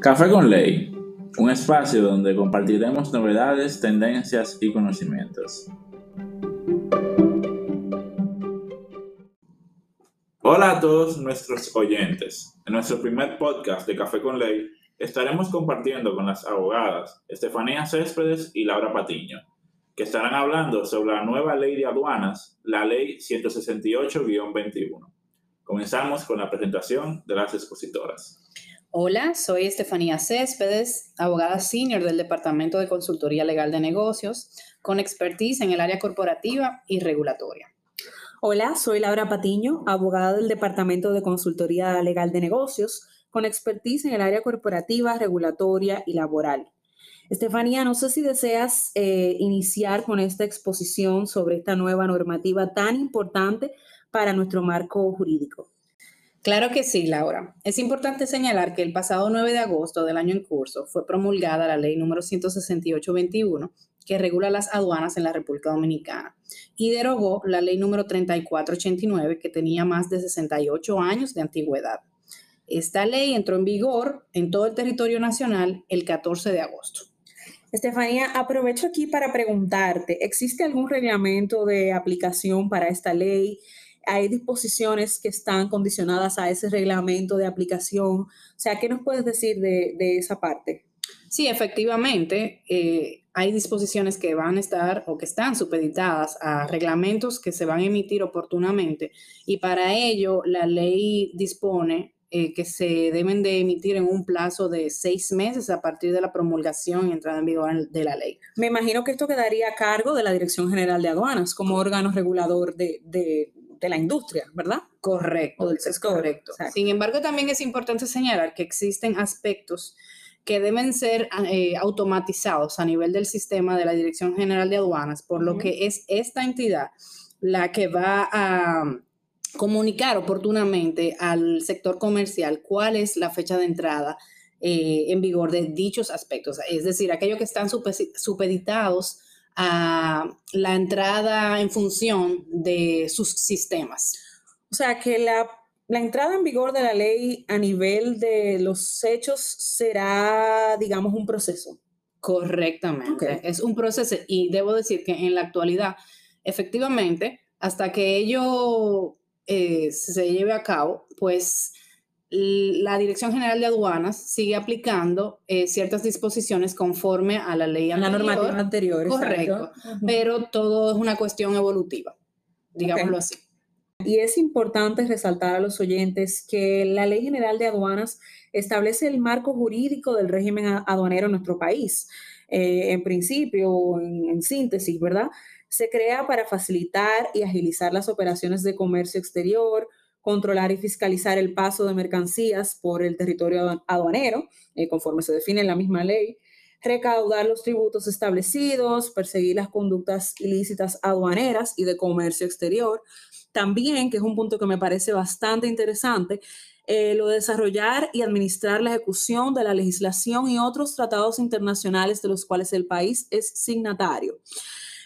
Café con Ley, un espacio donde compartiremos novedades, tendencias y conocimientos. Hola a todos nuestros oyentes. En nuestro primer podcast de Café con Ley estaremos compartiendo con las abogadas Estefanía Céspedes y Laura Patiño, que estarán hablando sobre la nueva ley de aduanas, la ley 168-21. Comenzamos con la presentación de las expositoras. Hola, soy Estefanía Céspedes, abogada senior del Departamento de Consultoría Legal de Negocios, con expertise en el área corporativa y regulatoria. Hola, soy Laura Patiño, abogada del Departamento de Consultoría Legal de Negocios, con expertise en el área corporativa, regulatoria y laboral. Estefanía, no sé si deseas eh, iniciar con esta exposición sobre esta nueva normativa tan importante para nuestro marco jurídico. Claro que sí, Laura. Es importante señalar que el pasado 9 de agosto del año en curso fue promulgada la ley número 168-21 que regula las aduanas en la República Dominicana y derogó la ley número 3489 que tenía más de 68 años de antigüedad. Esta ley entró en vigor en todo el territorio nacional el 14 de agosto. Estefanía, aprovecho aquí para preguntarte, ¿existe algún reglamento de aplicación para esta ley? Hay disposiciones que están condicionadas a ese reglamento de aplicación. O sea, ¿qué nos puedes decir de, esa parte? Sí, efectivamente, eh, hay disposiciones que van a estar o que están supeditadas a reglamentos que se van a emitir oportunamente y para ello la ley dispone eh, que se deben de emitir en un plazo de seis meses a partir de la promulgación y entrada en vigor de la ley. Me imagino que esto quedaría a cargo de la Dirección General de Aduanas como órgano regulador de, de la industria, ¿verdad? Correcto, sector. Correcto. Sin embargo, también es importante señalar que existen aspectos que deben ser eh, automatizados a nivel del sistema de la Dirección General de Aduanas, por lo que es esta entidad la que va a comunicar oportunamente al sector comercial cuál es la fecha de entrada eh, en vigor de dichos aspectos, es decir, aquellos que están supeditados a la entrada en función de sus sistemas. O sea que la, entrada en vigor de la ley a nivel de los hechos será, digamos, un proceso. Correctamente, es un proceso y debo decir que en la actualidad, efectivamente, hasta que ello eh, se lleve a cabo, pues la Dirección General de Aduanas sigue aplicando eh, ciertas disposiciones conforme a la ley anterior. La normativa anterior. Correcto, pero todo es una cuestión evolutiva, digámoslo así. Y es importante resaltar a los oyentes que la Ley General de Aduanas establece el marco jurídico del régimen aduanero en nuestro país. Eh, en principio, en síntesis, ¿verdad? Se crea para facilitar y agilizar las operaciones de comercio exterior, controlar y fiscalizar el paso de mercancías por el territorio aduanero, eh, conforme se define en la misma ley, recaudar los tributos establecidos, perseguir las conductas ilícitas aduaneras y de comercio exterior. También, que es un punto que me parece bastante interesante, eh, lo de desarrollar y administrar la ejecución de la legislación y otros tratados internacionales de los cuales el país es signatario.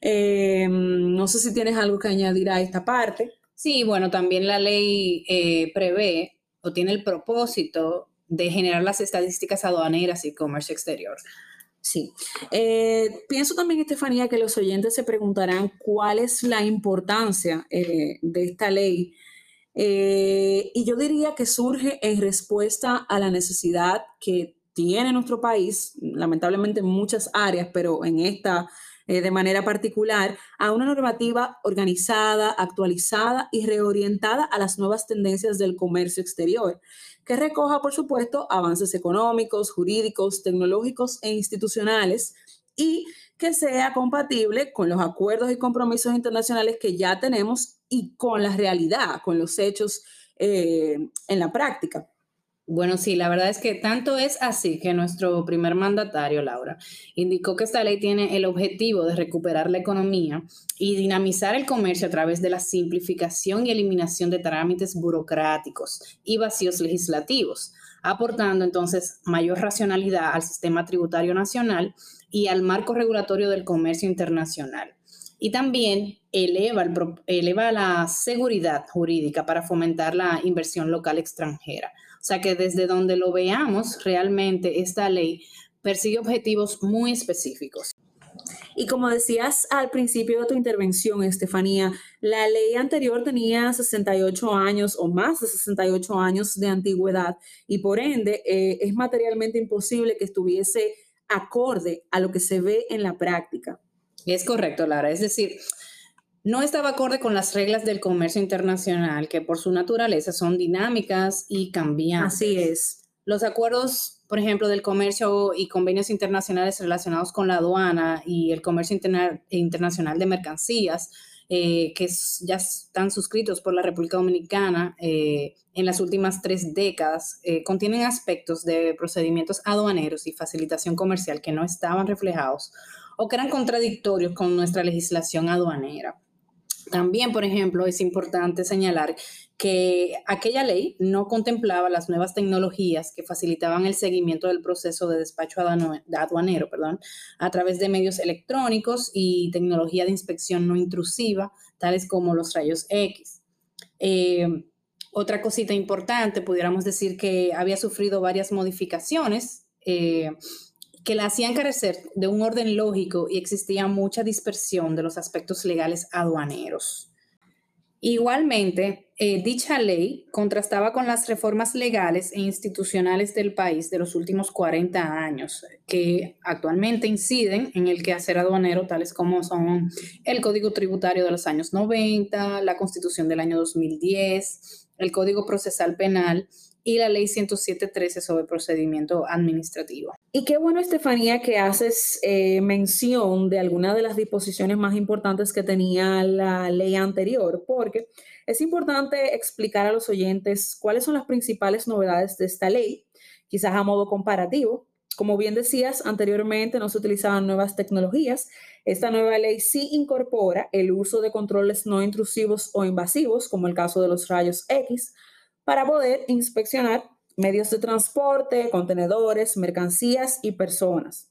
Eh, no sé si tienes algo que añadir a esta parte. Sí, bueno, también la ley eh, prevé o tiene el propósito de generar las estadísticas aduaneras y comercio exterior. Sí. Eh, pienso también, Estefanía, que los oyentes se preguntarán cuál es la importancia eh, de esta ley. y yo diría que surge en respuesta a la necesidad que tiene nuestro país, lamentablemente en muchas áreas, pero en esta eh, de manera particular a una normativa organizada, actualizada y reorientada a las nuevas tendencias del comercio exterior, que recoja, por supuesto, avances económicos, jurídicos, tecnológicos e institucionales y que sea compatible con los acuerdos y compromisos internacionales que ya tenemos y con la realidad, con los hechos eh, en la práctica. Bueno, sí, la verdad es que tanto es así que nuestro primer mandatario, Laura, indicó que esta ley tiene el objetivo de recuperar la economía y dinamizar el comercio a través de la simplificación y eliminación de trámites burocráticos y vacíos legislativos, aportando entonces mayor racionalidad al sistema tributario nacional y al marco regulatorio del comercio internacional. y también eleva, eleva la seguridad jurídica para fomentar la inversión local extranjera. O sea que desde donde lo veamos, realmente esta ley persigue objetivos muy específicos. Y como decías al principio de tu intervención, Estefanía, la ley anterior tenía 68 años o más de 68 años de antigüedad y por ende eh, es materialmente imposible que estuviese acorde a lo que se ve en la práctica. Es correcto, Lara. Es decir, no estaba acorde con las reglas del comercio internacional, que por su naturaleza son dinámicas y cambiantes. Así es. Los acuerdos, por ejemplo, del comercio y convenios internacionales relacionados con la aduana y el comercio internacional de mercancías, eh, que ya están suscritos por la República Dominicana eh, en las últimas tres décadas, eh, contienen aspectos de procedimientos aduaneros y facilitación comercial que no estaban reflejados o que eran contradictorios con nuestra legislación aduanera. También, por ejemplo, es importante señalar que aquella ley no contemplaba las nuevas tecnologías que facilitaban el seguimiento del proceso de despacho aduanero a través de medios electrónicos y tecnología de inspección no intrusiva, tales como los rayos X. Eh, otra cosita importante, pudiéramos decir que había sufrido varias modificaciones. Eh, que la hacían carecer de un orden lógico y existía mucha dispersión de los aspectos legales aduaneros. Igualmente, eh, dicha ley contrastaba con las reformas legales e institucionales del país de los últimos 40 años, que actualmente inciden en el quehacer aduanero, tales como son el Código Tributario de los años 90, la Constitución del año 2010, el Código Procesal Penal y la ley 107.13 sobre procedimiento administrativo. Y qué bueno, Estefanía, que haces eh, mención de algunas de las disposiciones más importantes que tenía la ley anterior, porque es importante explicar a los oyentes cuáles son las principales novedades de esta ley, quizás a modo comparativo. Como bien decías, anteriormente no se utilizaban nuevas tecnologías. Esta nueva ley sí incorpora el uso de controles no intrusivos o invasivos, como el caso de los rayos X, para poder inspeccionar medios de transporte, contenedores, mercancías y personas.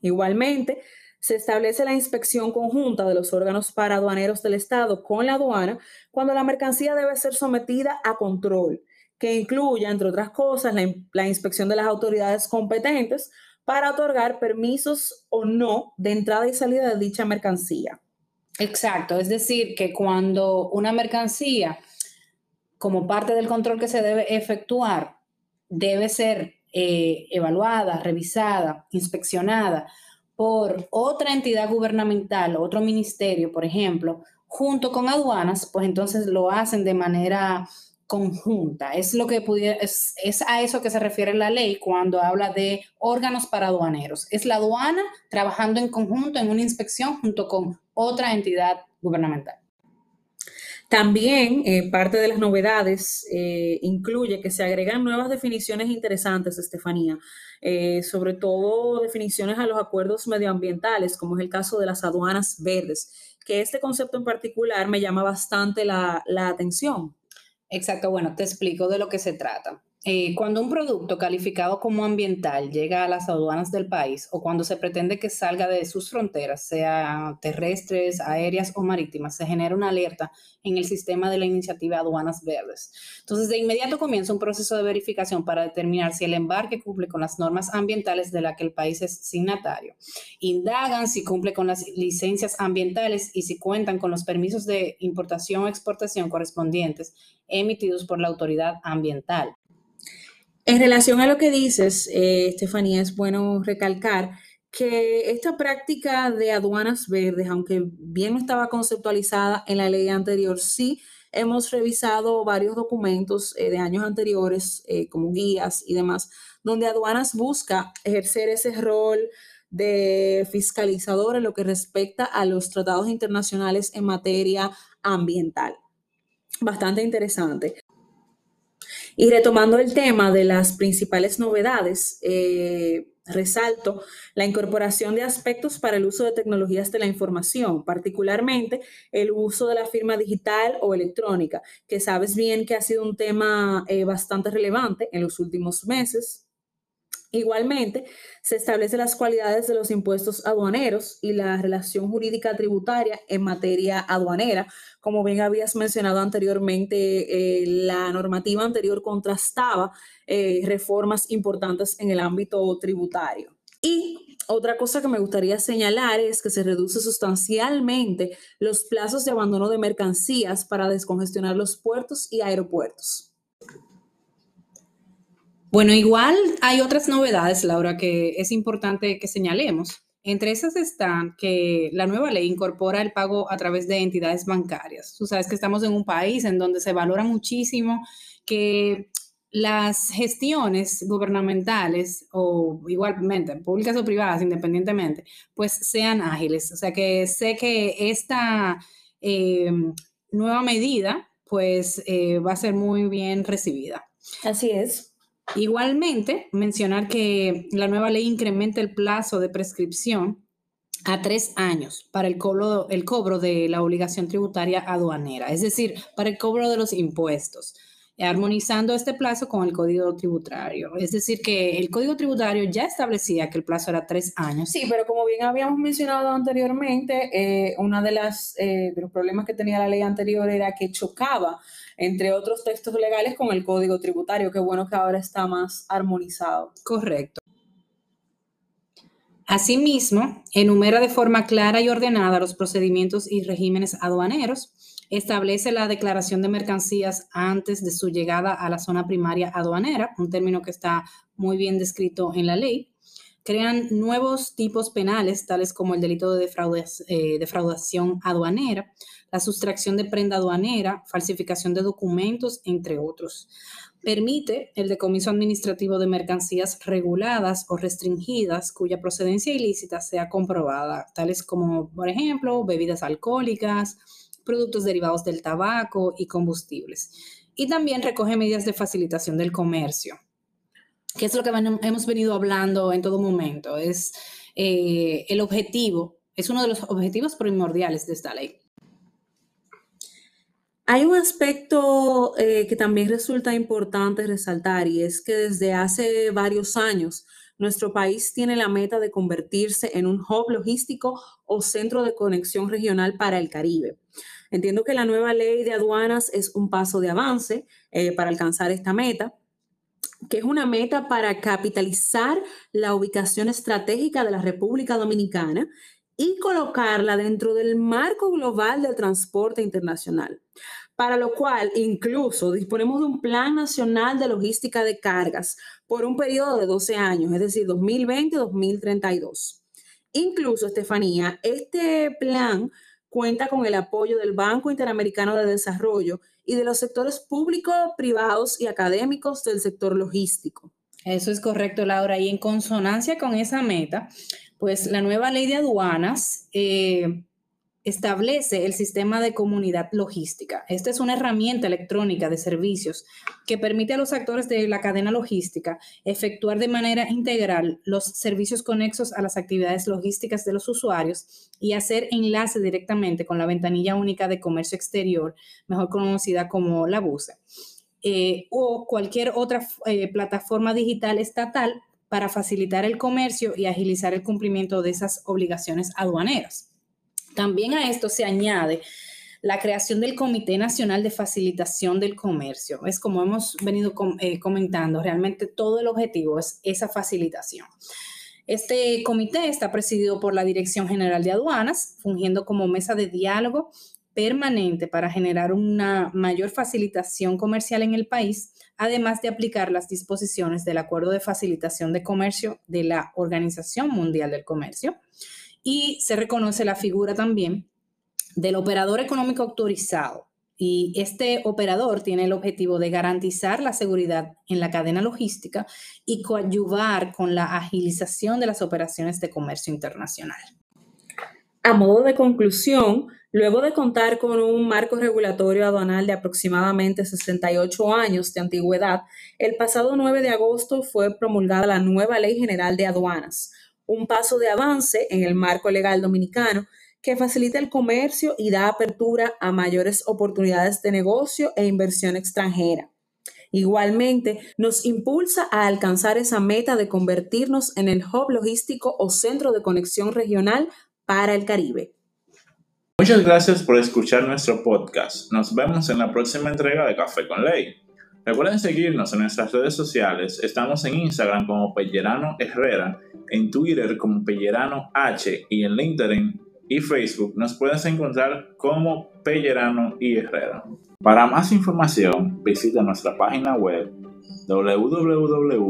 Igualmente, se establece la inspección conjunta de los órganos paraduaneros del Estado con la aduana cuando la mercancía debe ser sometida a control, que incluya, entre otras cosas, la, la, inspección de las autoridades competentes para otorgar permisos o no de entrada y salida de dicha mercancía. Exacto, es decir, que cuando una mercancía como parte del control que se debe efectuar, debe ser eh, evaluada, revisada, inspeccionada por otra entidad gubernamental, otro ministerio, por ejemplo, junto con aduanas, pues entonces lo hacen de manera conjunta. Es lo que pudiera, es, es, a eso que se refiere la ley cuando habla de órganos para aduaneros. Es la aduana trabajando en conjunto en una inspección junto con otra entidad gubernamental. También eh, parte de las novedades eh, incluye que se agregan nuevas definiciones interesantes, Estefanía, eh, sobre todo definiciones a los acuerdos medioambientales, como es el caso de las aduanas verdes, que este concepto en particular me llama bastante la, la atención. Exacto, bueno, te explico de lo que se trata. Eh, cuando un producto calificado como ambiental llega a las aduanas del país o cuando se pretende que salga de sus fronteras, sea terrestres, aéreas o marítimas, se genera una alerta en el sistema de la iniciativa Aduanas Verdes. Entonces, de inmediato comienza un proceso de verificación para determinar si el embarque cumple con las normas ambientales de la que el país es signatario. Indagan si cumple con las licencias ambientales y si cuentan con los permisos de importación o exportación correspondientes emitidos por la autoridad ambiental. En relación a lo que dices, eh, Estefanía, es bueno recalcar que esta práctica de aduanas verdes, aunque bien no estaba conceptualizada en la ley anterior, sí hemos revisado varios documentos eh, de años anteriores, eh, como guías y demás, donde aduanas busca ejercer ese rol de fiscalizador en lo que respecta a los tratados internacionales en materia ambiental. Bastante interesante. Y retomando el tema de las principales novedades, eh, resalto la incorporación de aspectos para el uso de tecnologías de la información, particularmente el uso de la firma digital o electrónica, que sabes bien que ha sido un tema eh, bastante relevante en los últimos meses. Igualmente, se establecen las cualidades de los impuestos aduaneros y la relación jurídica tributaria en materia aduanera. Como bien habías mencionado anteriormente, eh, la normativa anterior contrastaba eh, reformas importantes en el ámbito tributario. Y otra cosa que me gustaría señalar es que se reduce sustancialmente los plazos de abandono de mercancías para descongestionar los puertos y aeropuertos. Bueno, igual hay otras novedades, Laura, que es importante que señalemos. Entre esas están que la nueva ley incorpora el pago a través de entidades bancarias. Tú sabes que estamos en un país en donde se valora muchísimo que las gestiones gubernamentales o igualmente públicas o privadas, independientemente, pues sean ágiles. O sea que sé que esta eh, nueva medida pues eh, va a ser muy bien recibida. Así es. Igualmente, mencionar que la nueva ley incrementa el plazo de prescripción a tres años para el cobro, de la obligación tributaria aduanera, es decir, para el cobro de los impuestos, armonizando este plazo con el código tributario. Es decir, que el código tributario ya establecía que el plazo era tres años. Sí, pero como bien habíamos mencionado anteriormente, eh, uno de, eh, de los problemas que tenía la ley anterior era que chocaba entre otros textos legales con el código tributario. Qué bueno que ahora está más armonizado. Correcto. Asimismo, enumera de forma clara y ordenada los procedimientos y regímenes aduaneros, establece la declaración de mercancías antes de su llegada a la zona primaria aduanera, un término que está muy bien descrito en la ley, crean nuevos tipos penales, tales como el delito de eh, defraudación aduanera, la sustracción de prenda aduanera, falsificación de documentos, entre otros. Permite el decomiso administrativo de mercancías reguladas o restringidas cuya procedencia ilícita sea comprobada, tales como, por ejemplo, bebidas alcohólicas, productos derivados del tabaco y combustibles. Y también recoge medidas de facilitación del comercio, que es lo que hemos venido hablando en todo momento. Es eh, el objetivo, es uno de los objetivos primordiales de esta ley. Hay un aspecto eh, que también resulta importante resaltar y es que desde hace varios años nuestro país tiene la meta de convertirse en un hub logístico o centro de conexión regional para el Caribe. Entiendo que la nueva ley de aduanas es un paso de avance eh, para alcanzar esta meta que es una meta para capitalizar la ubicación estratégica de la República Dominicana y colocarla dentro del marco global del transporte internacional para lo cual incluso disponemos de un Plan Nacional de Logística de Cargas por un periodo de 12 años, es decir, 2020-2032. Incluso, Estefanía, este plan cuenta con el apoyo del Banco Interamericano de Desarrollo y de los sectores públicos, privados y académicos del sector logístico. Eso es correcto, Laura. Y en consonancia con esa meta, pues la nueva ley de aduanas eh, establece el sistema de comunidad logística. Esta es una herramienta electrónica de servicios que permite a los actores de la cadena logística efectuar de manera integral los servicios conexos a las actividades logísticas de los usuarios y hacer enlace directamente con la ventanilla única de comercio exterior, mejor conocida como la BUSE, eh, o cualquier otra eh, plataforma digital estatal para facilitar el comercio y agilizar el cumplimiento de esas obligaciones aduaneras. También a esto se añade la creación del Comité Nacional de Facilitación del Comercio. Es como hemos venido eh, comentando, realmente todo el objetivo es esa facilitación. Este comité está presidido por la Dirección General de Aduanas, fungiendo como mesa de diálogo permanente para generar una mayor facilitación comercial en el país, además de aplicar las disposiciones del Acuerdo de Facilitación de Comercio de la Organización Mundial del Comercio y se reconoce la figura también del operador económico autorizado. Y este operador tiene el objetivo de garantizar la seguridad en la cadena logística y coadyuvar con la agilización de las operaciones de comercio internacional. A modo de conclusión, luego de contar con un marco regulatorio aduanal de aproximadamente 68 años de antigüedad, el pasado 9 de agosto fue promulgada la nueva Ley General de Aduanas, un paso de avance en el marco legal dominicano que facilita el comercio y da apertura a mayores oportunidades de negocio e inversión extranjera. Igualmente, nos impulsa a alcanzar esa meta de convertirnos en el hub logístico o centro de conexión regional para el Caribe. Muchas gracias por escuchar nuestro podcast. Nos vemos en la próxima entrega de Café con Ley. Recuerden seguirnos en nuestras redes sociales. Estamos en Instagram como Pellerano Herrera, en Twitter como Pellerano H y en LinkedIn y Facebook nos puedes encontrar como Pellerano y Herrera. Para más información, visita nuestra página web www.phlaw.com.